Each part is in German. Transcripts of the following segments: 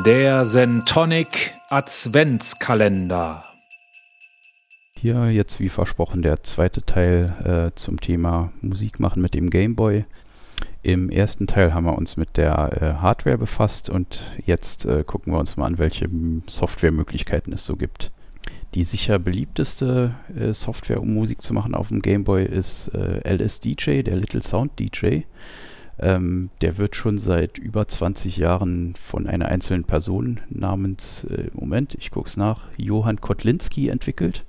Der Sentonic Adventskalender. Hier jetzt wie versprochen der zweite Teil äh, zum Thema Musik machen mit dem Gameboy. Im ersten Teil haben wir uns mit der äh, Hardware befasst und jetzt äh, gucken wir uns mal an, welche Softwaremöglichkeiten es so gibt. Die sicher beliebteste äh, Software, um Musik zu machen auf dem Gameboy, ist äh, LSDJ, der Little Sound DJ. Ähm, der wird schon seit über 20 Jahren von einer einzelnen Person namens, äh, Moment, ich gucke es nach, Johann Kotlinski entwickelt.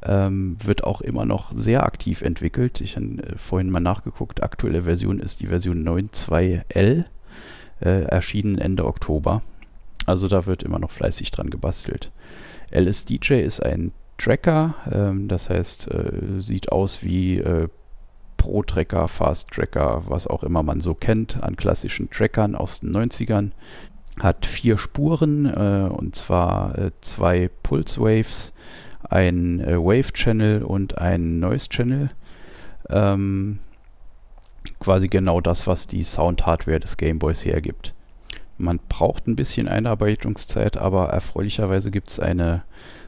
Ähm, wird auch immer noch sehr aktiv entwickelt. Ich habe äh, vorhin mal nachgeguckt. Aktuelle Version ist die Version 9.2L, äh, erschienen Ende Oktober. Also da wird immer noch fleißig dran gebastelt. LSDJ ist ein Tracker, ähm, das heißt, äh, sieht aus wie äh, Pro-Tracker, Fast-Tracker, was auch immer man so kennt an klassischen Trackern aus den 90ern. Hat vier Spuren äh, und zwar äh, zwei Pulse Waves, ein äh, Wave Channel und ein Noise Channel. Ähm, quasi genau das, was die Sound-Hardware des Gameboys hergibt. Man braucht ein bisschen Einarbeitungszeit, aber erfreulicherweise gibt es eine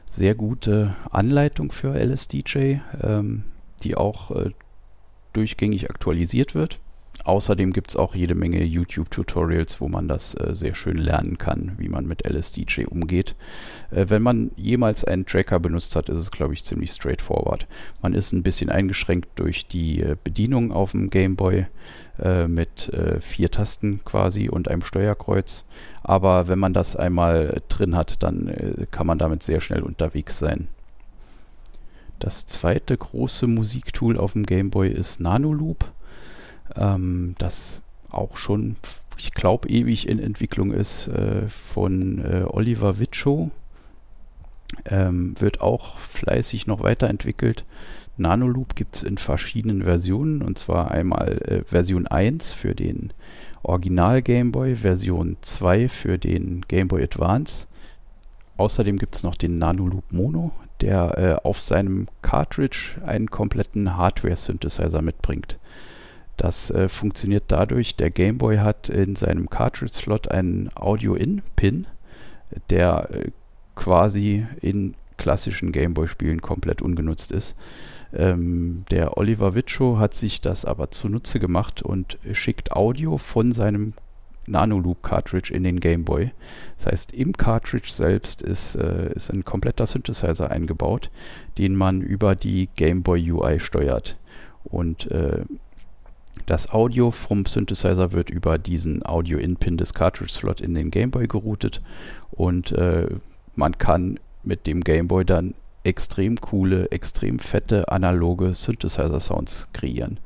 sehr gute Anleitung für LSDJ, ähm, die auch äh, durchgängig aktualisiert wird. Außerdem gibt es auch jede Menge YouTube-Tutorials, wo man das äh, sehr schön lernen kann, wie man mit LSDJ umgeht. Äh, wenn man jemals einen Tracker benutzt hat, ist es, glaube ich, ziemlich straightforward. Man ist ein bisschen eingeschränkt durch die äh, Bedienung auf dem Game Boy äh, mit äh, vier Tasten quasi und einem Steuerkreuz. Aber wenn man das einmal drin hat, dann äh, kann man damit sehr schnell unterwegs sein. Das zweite große Musiktool auf dem Game Boy ist Nanoloop, ähm, das auch schon, ich glaube, ewig in Entwicklung ist äh, von äh, Oliver Witschow. Ähm, wird auch fleißig noch weiterentwickelt. Nanoloop gibt es in verschiedenen Versionen und zwar einmal äh, Version 1 für den Original Game Boy, Version 2 für den Game Boy Advance. Außerdem gibt es noch den Nanoloop Mono, der äh, auf seinem Cartridge einen kompletten Hardware-Synthesizer mitbringt. Das äh, funktioniert dadurch, der Game Boy hat in seinem Cartridge-Slot einen Audio-In-Pin, der äh, quasi in klassischen Game Boy-Spielen komplett ungenutzt ist. Ähm, der Oliver Witschow hat sich das aber zunutze gemacht und schickt Audio von seinem Nanoloop Cartridge in den Game Boy. Das heißt, im Cartridge selbst ist, äh, ist ein kompletter Synthesizer eingebaut, den man über die Game Boy UI steuert. Und äh, das Audio vom Synthesizer wird über diesen Audio-In-Pin des Cartridge-Slot in den Game Boy geroutet und äh, man kann mit dem Game Boy dann extrem coole, extrem fette analoge Synthesizer-Sounds kreieren.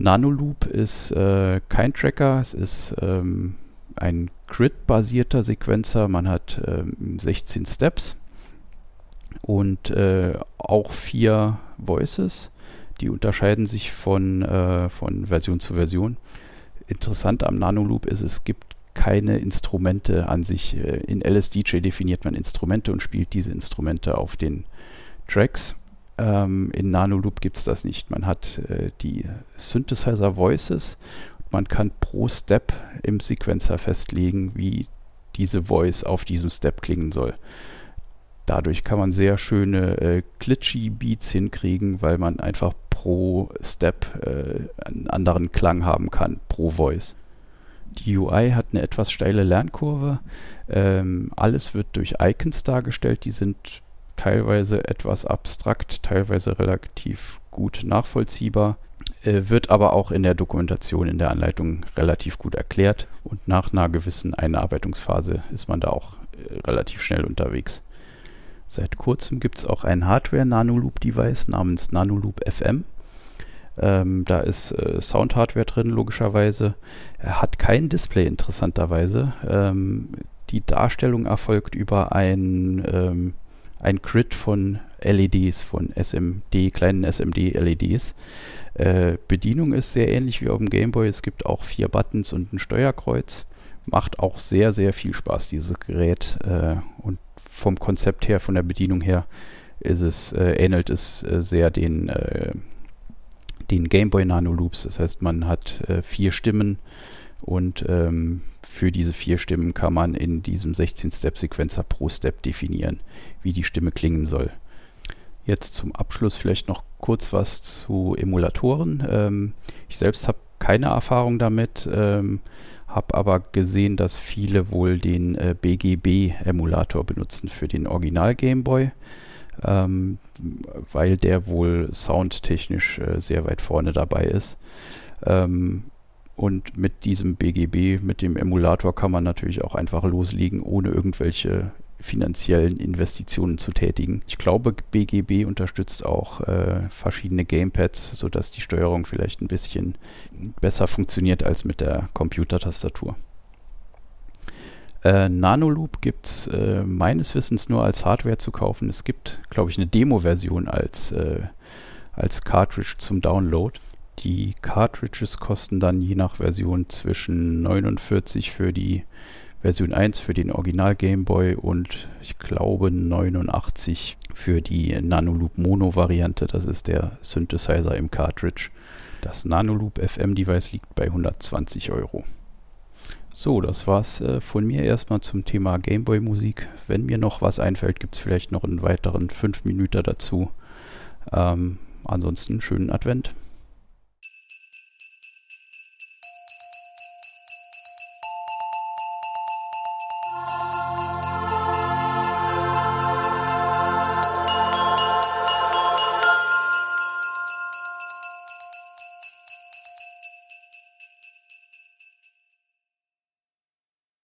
Nanoloop ist äh, kein Tracker, es ist ähm, ein Grid-basierter Sequenzer. Man hat ähm, 16 Steps und äh, auch vier Voices. Die unterscheiden sich von, äh, von Version zu Version. Interessant am Nanoloop ist, es gibt keine Instrumente an sich. Äh, in LSDJ definiert man Instrumente und spielt diese Instrumente auf den Tracks. Ähm, in Nanoloop gibt es das nicht. Man hat äh, die Synthesizer Voices. Man kann pro Step im Sequencer festlegen, wie diese Voice auf diesem Step klingen soll. Dadurch kann man sehr schöne äh, glitchy Beats hinkriegen, weil man einfach pro Step äh, einen anderen Klang haben kann, pro Voice. Die UI hat eine etwas steile Lernkurve. Ähm, alles wird durch Icons dargestellt, die sind teilweise etwas abstrakt, teilweise relativ gut nachvollziehbar, äh, wird aber auch in der Dokumentation, in der Anleitung relativ gut erklärt und nach einer gewissen Einarbeitungsphase ist man da auch äh, relativ schnell unterwegs. Seit kurzem gibt es auch ein Hardware-Nanoloop-Device namens Nanoloop FM. Ähm, da ist äh, Sound-Hardware drin, logischerweise. Er hat kein Display, interessanterweise. Ähm, die Darstellung erfolgt über ein ähm, ein Grid von LEDs, von SMD, kleinen SMD-LEDs. Äh, Bedienung ist sehr ähnlich wie auf dem Gameboy. Es gibt auch vier Buttons und ein Steuerkreuz. Macht auch sehr, sehr viel Spaß, dieses Gerät. Äh, und vom Konzept her, von der Bedienung her, ist es, äh, ähnelt es äh, sehr den, äh, den Gameboy Nano Loops. Das heißt, man hat äh, vier Stimmen, Und ähm, für diese vier Stimmen kann man in diesem 16-Step-Sequencer pro Step definieren, wie die Stimme klingen soll. Jetzt zum Abschluss vielleicht noch kurz was zu Emulatoren. Ähm, ich selbst habe keine Erfahrung damit, ähm, habe aber gesehen, dass viele wohl den äh, BGB-Emulator benutzen für den Original Game Boy, ähm, weil der wohl soundtechnisch äh, sehr weit vorne dabei ist. Ähm, und mit diesem BGB, mit dem Emulator, kann man natürlich auch einfach loslegen, ohne irgendwelche finanziellen Investitionen zu tätigen. Ich glaube, BGB unterstützt auch äh, verschiedene Gamepads, sodass die Steuerung vielleicht ein bisschen besser funktioniert als mit der Computertastatur. Äh, Nanoloop gibt es äh, meines Wissens nur als Hardware zu kaufen. Es gibt, glaube ich, eine Demo-Version als, äh, als Cartridge zum Download. Die Cartridges kosten dann je nach Version zwischen 49 für die Version 1 für den Original Game Boy und ich glaube 89 für die Nanoloop Mono Variante. Das ist der Synthesizer im Cartridge. Das Nanoloop FM Device liegt bei 120 Euro. So, das war's äh, von mir erstmal zum Thema Gameboy Musik. Wenn mir noch was einfällt, gibt es vielleicht noch einen weiteren 5 Minuten dazu. Ähm, ansonsten schönen Advent.